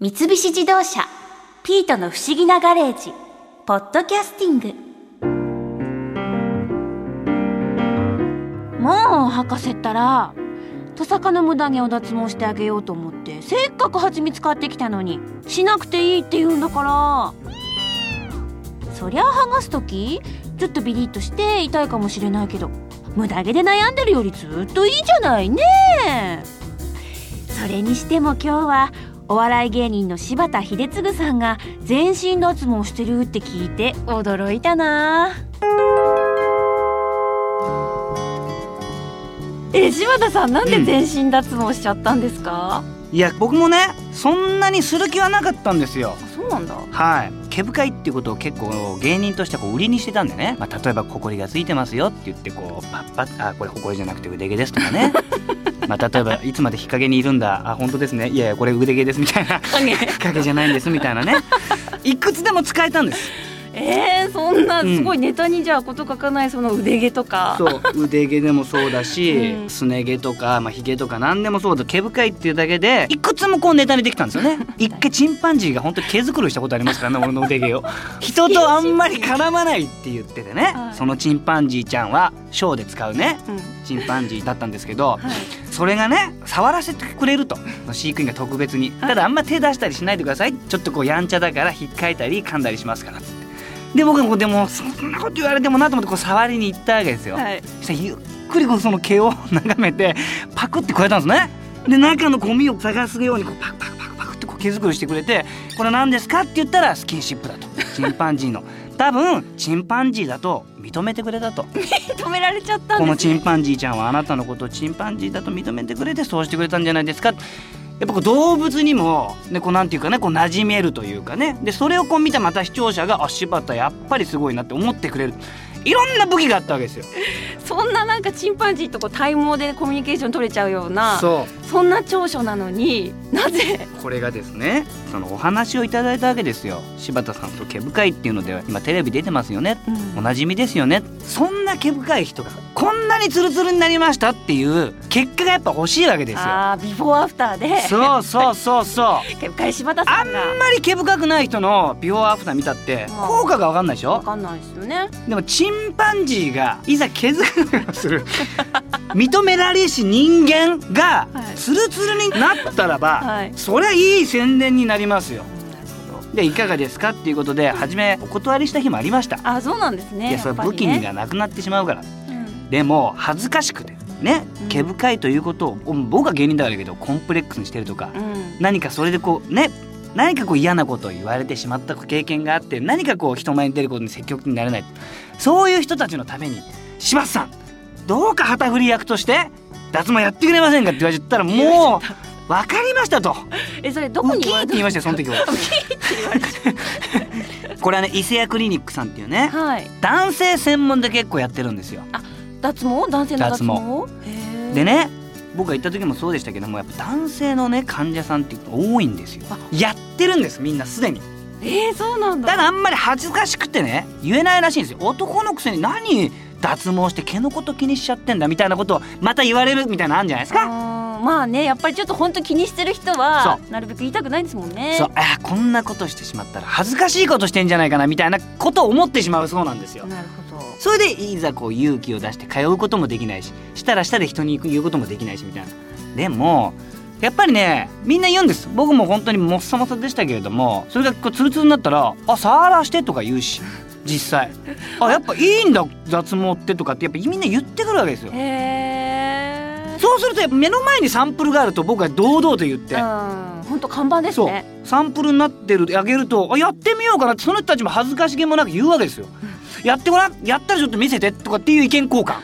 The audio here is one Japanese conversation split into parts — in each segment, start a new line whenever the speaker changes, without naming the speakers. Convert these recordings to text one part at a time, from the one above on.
三菱自動車「ピートの不思議なガレージ」「ポッドキャスティング」
もう博士ったらトサカの無駄毛を脱毛してあげようと思ってせっかく蜂蜜買ってきたのにしなくていいって言うんだから。そりゃ剥がす時ちょっとビリッとして痛いかもしれないけど無駄毛で悩んでるよりずっといいじゃないね。それにしても今日はお笑い芸人の柴田秀嗣さんが全身脱毛してるって聞いて驚いたな。え柴田さんなんで全身脱毛しちゃったんですか、
いや僕もねそんなにする気はなかったんですよ。
あそうなんだ。
はい。毛深いっていうことを結構芸人としてはこう売りにしてたんでね、まあ、例えば「ほこりがついてますよ」って言ってこうパッパッあこれほこりじゃなくて腕毛ですとかね まあ例えば「いつまで日陰にいるんだ。あ本当ですね。いやいやこれ腕毛です」みたいな。
影
日陰じゃないんですみたいなね。いくつでも使えたんです
えー、そんな
うん
すごいネタにじゃあこと書かないその腕毛とか、
そう腕毛でもそうだし、
うん。
すね毛とか、まあ、ひげとか何でもそうだ毛深いっていうだけでいくつもこうネタにできたんですよね。一回チンパンジーが本当に毛づくろいしたことありますからね俺の腕毛を。人とあんまり絡まないって言っててね、
はい。
そのチンパンジーちゃんはショーで使うね
うん。
チンパンジーだったんですけど
はい、
それがね触らせてくれると飼育員が特別に。ただあんま手出したりしないでください。ちょっとこうやんちゃだから引っかいたり噛んだりしますからで僕もでもそんなこと言われてもなと思ってこう触りに行ったわけですよ、
はい、
そしたらゆっくりこうその毛を眺めてパクってくれたんですね。で中のゴミを探すようにこうパクパクパクパクってこう毛づくりしてくれて「これ何ですか?」って言ったらスキンシップだと。チンパンジーの。多分チンパンジーだと認めてくれたと。
止められちゃったん
この
です
チンパンジーちゃんはあなたのことをチンパンジーだと認めてくれてそうしてくれたんじゃないですかやっぱこう動物にも、ね、こうなんていうかねこう馴染めるというかね。でそれをこう見たまた視聴者があ柴田やっぱりすごいなって思ってくれる。いろんな武器があったわけですよ。
そんななんかチンパンジーとこう体毛でコミュニケーション取れちゃうような
そう
そんな長所なのになぜ？
これがですねそのお話をいただいたわけですよ。柴田さんと毛深いっていうので今テレビ出てますよね。おなじみですよね。そんな毛深い人がこんなにツルツルになりましたっていう結果がやっぱ欲しいわけですよ。
ああビフォーアフターで。
そうそうそうそう。
毛深い柴田
あん
さんが
まり毛深くない人のビフォーアフター見たって
うん。
効果が分かんないでしょ？
わかんないですよね。
でもチンパンジーがいざ毛づくりをする 認められし人間が
はい
ツルツルになったらば、
はい。
そりゃいい宣伝になりますよ。でいかがですかっていうことで初めお断りした日もありました、
あそうなんですね。
いやそれ武器にがなくなってしまうから、
うん。
でも恥ずかしくてね
うん。
毛深いということを僕は芸人だからだけどコンプレックスにしてるとか、
うん。
何かそれでこうね何かこう嫌なことを言われてしまった経験があって何かこう人前に出ることに積極的になれない。そういう人たちのために柴田さんどうか旗振り役として脱毛やってくれませんかって言われたらもう分かりましたと。
えそれどこに言
いましたよその時は。これはね伊勢屋クリニックさんっていうね
はい。
男性専門で結構やってるんですよ。
脱毛？男性の脱毛？
脱
へー。
でね僕が行った時もそうでしたけどもやっぱ男性のね患者さんって多いんですよ。
あ。
やってるんですみんなすでに
えー、そうなんだ。
ただあんまり恥ずかしくてね言えないらしいんですよ。男のくせに何脱毛して毛のこと気にしちゃってんだみたいなことをまた言われるみたいなのあるんじゃないですか？
まあねやっぱりちょっと本当気にしてる人はなるべく言いたくないですもんね。
そう。あーこんなことしてしまったら恥ずかしいことしてんじゃないかなみたいなことを思ってしまうそうなんですよ。
なるほど。
それでいざこう勇気を出して通うこともできないししたらしたで人に言うこともできないしみたいな。でもやっぱりねみんな言うんです。僕も本当にもっさもさでしたけれどもそれがこうツルツルになったら「あ触らして」とか言うし実際「あやっぱいいんだ脱毛って」とかってやっぱみんな言ってくるわけですよ。
へえ
そうすると目の前にサンプルがあると僕は堂々と言って。
うん。本当看板です
そう。
ね
サンプルになってるあげるとあやってみようかなってその人たちも恥ずかしげもなく言うわけですよ。やってごらん。やったらちょっと見せてとかっていう意見交換。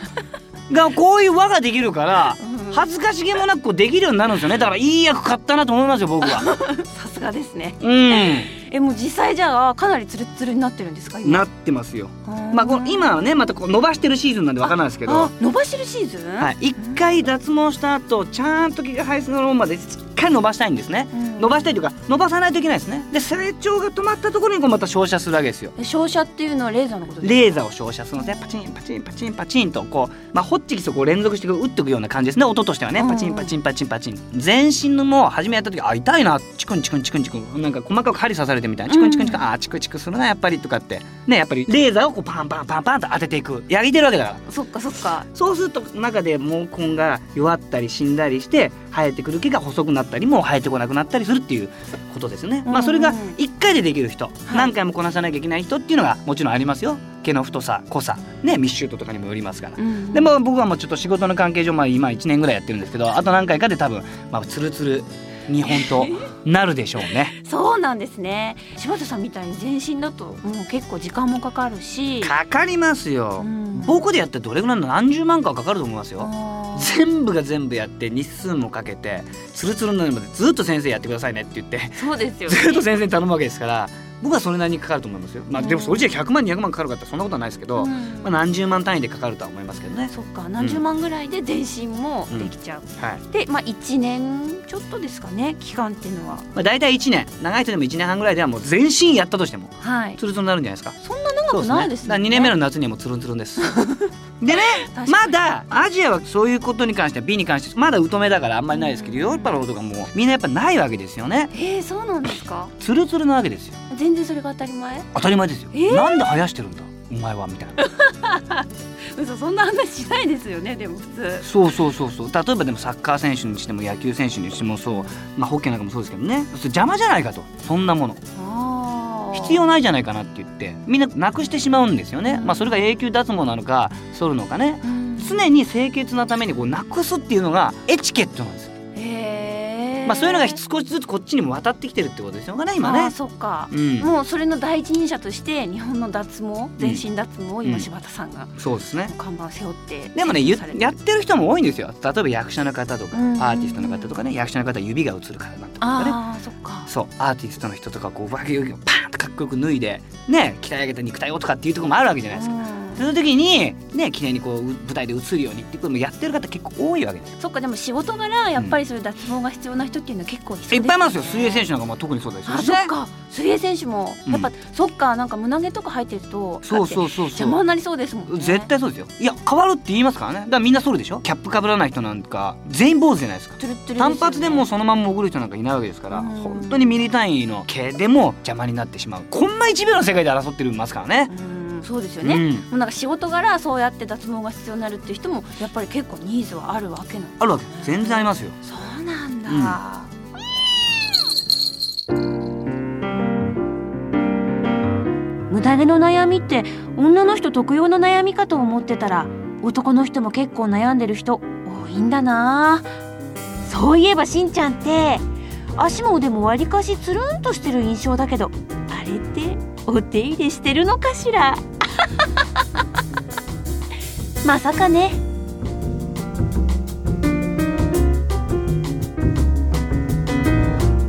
がこういう輪ができるから
うん
恥ずかしげもなくこうできるようになるんですよね。だからいい役買ったなと思いますよ僕は。
さすがですね。
うん
えもう実際じゃあかなりツルツルになってるんですか今？
なってますよ。
うん
まあこの今はねまたこう伸ばしてるシーズンなんでわからないですけど。
あ。伸ばしてるシーズン？
はい、一回脱毛した後ちゃんと毛が生えそのままでしっかかり伸ばしたいんですね、
うん。
伸ばしたいというか伸ばさないといけないですね。で成長が止まったところにこうまた照射するわけですよ。
え照射っていうのはレーザーのことですか？
レーザーを照射するの。でパチンパチンパチンパチンとこう、まあ、ホッチキスをこう連続してこう打っていくような感じですね。音としてはね。
うん。
パチンパチンパチンパチン。全身のもう初めやった時あ痛いな。チクンチクンチクンチクン。なんか細かく針刺されてみたいな。チクンチクンチクン、あーチクチクするなやっぱりとかって。ねやっぱりレーザーをこうパンパンパンパンと当てていく。やりてるわけだから。
そっかそっか。
そうすると中で毛根が弱ったり死んだりして生えてくる毛が細くなったりもう生えてこなくなったりするっていうことですね。まあそれが1回でできる人、何回もこなさなきゃいけない人っていうのがもちろんありますよ。毛の太さ濃さ。ね密集度とかにもよりますから。
うん
でも僕はもうちょっと仕事の関係上まあ今1年ぐらいやってるんですけどあと何回かで多分まあツルツル日本となるでしょうね。
そうなんですね柴田さんみたいに全身だともう結構時間もかかるし
かかりますよ。
うん
僕でやってどれぐらいの何十万かはかかると思いますよ。全部が全部やって日数もかけてツルツルになるまでずっと先生やってくださいねって言って
そうですよね
ずっと先生に頼むわけですから僕はそれなりにかかると思いますよ。まあでもそれじゃ100万200万かかるかってそんなことはないですけど、
うん。
まあ、何十万単位でかかるとは思いますけどね。
そっか何十万ぐらいで全身もできちゃう、
はい。
でまあ1年ちょっとですかね期間っていうのは。
まあ、大体1年。長い人でも1年半ぐらいではもう全身やったとしても
はい。
ツルツルになるんじゃないですか。
そんな長くないです
だから2年目の夏にはもうツルンツルンです。でねまだアジアはそういうことに関しては美に関してまだ疎めだからあんまりないですけどヨーロッパの方とかもうみんなやっぱないわけですよね。
えー、そうなんですか？
ツルツルなわけですよ。
全然それが当たり前？
当たり前ですよ。
えー？
なんで生やしてるんだ？お前はみたいな。
嘘そんな話しないですよねでも普通。
そうそうそうそう。例えばでもサッカー選手にしても野球選手にしてもそう。まあホッケーなんかもそうですけどね。邪魔じゃないかと。そんなもの。必要ないじゃないかなって言って。みんななくしてしまうんですよね、まあそれが永久脱毛なのか剃るのかね。
うん。
常に清潔なためにこうなくすっていうのがエチケットなんですよ、まあそういうのが少しずつこっちにも渡ってきてるってことですよ。ね今
あー
ね
そっか、
うん。
もうそれの第一人者として日本の脱毛全身脱毛を
うん
今柴田さんが
そうですね。
看板を背負って
でもねやってる人も多いんですよ。例えば役者の方とか
うん。
アーティストの方とかね。役者の方は指が映るからなんとかね。
ああそっか。
そう。アーティストの人とかこう上着をパーンとかっこよく脱いでね鍛え上げた肉体をとかっていうところもあるわけじゃないですか。
うん
そういう時にね綺麗にこう舞台で映るようにっていうこともやってる方結構多いわけですよ。
そっかでも仕事柄やっぱりそういう脱毛が必要な人っていうのは結構いそうです
いっぱいいますよ水泳選手なんかも特にそうですよ
あそっか。水泳選手も
うん。
やっぱ、そっかなんか胸毛とか入ってると
そう
う
そうそうそう。
邪魔になりそうですもんね。
絶対そうですよ。いや変わるって言いますからね。だからみんなそるでしょキャップかぶらない人なんか全員坊主じゃないですか。
ね。
単発でもうそのまま潜る人なんかいないわけですから
うん。
本当にミリ単位の毛でも邪魔になってしまう。こんな1秒の世界で争ってるますからね。
うんそうですよね、
うん。
もうなんか仕事柄そうやって脱毛が必要になるっていう人もやっぱり結構ニーズはあるわけなん
あるわけ。全然ありますよ。
そうなんだ、
無駄毛の悩みって女の人特有の悩みかと思ってたら男の人も結構悩んでる人多いんだな。そういえばしんちゃんって足も腕もわりかしつるんとしてる印象だけどあれってお手入れしてるのかしら？まさかね。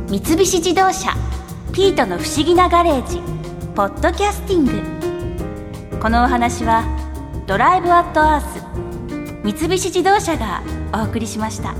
三菱自動車ピートの不思議なガレージポッドキャスティング。このお話はドライブアットアース三菱自動車がお送りしました。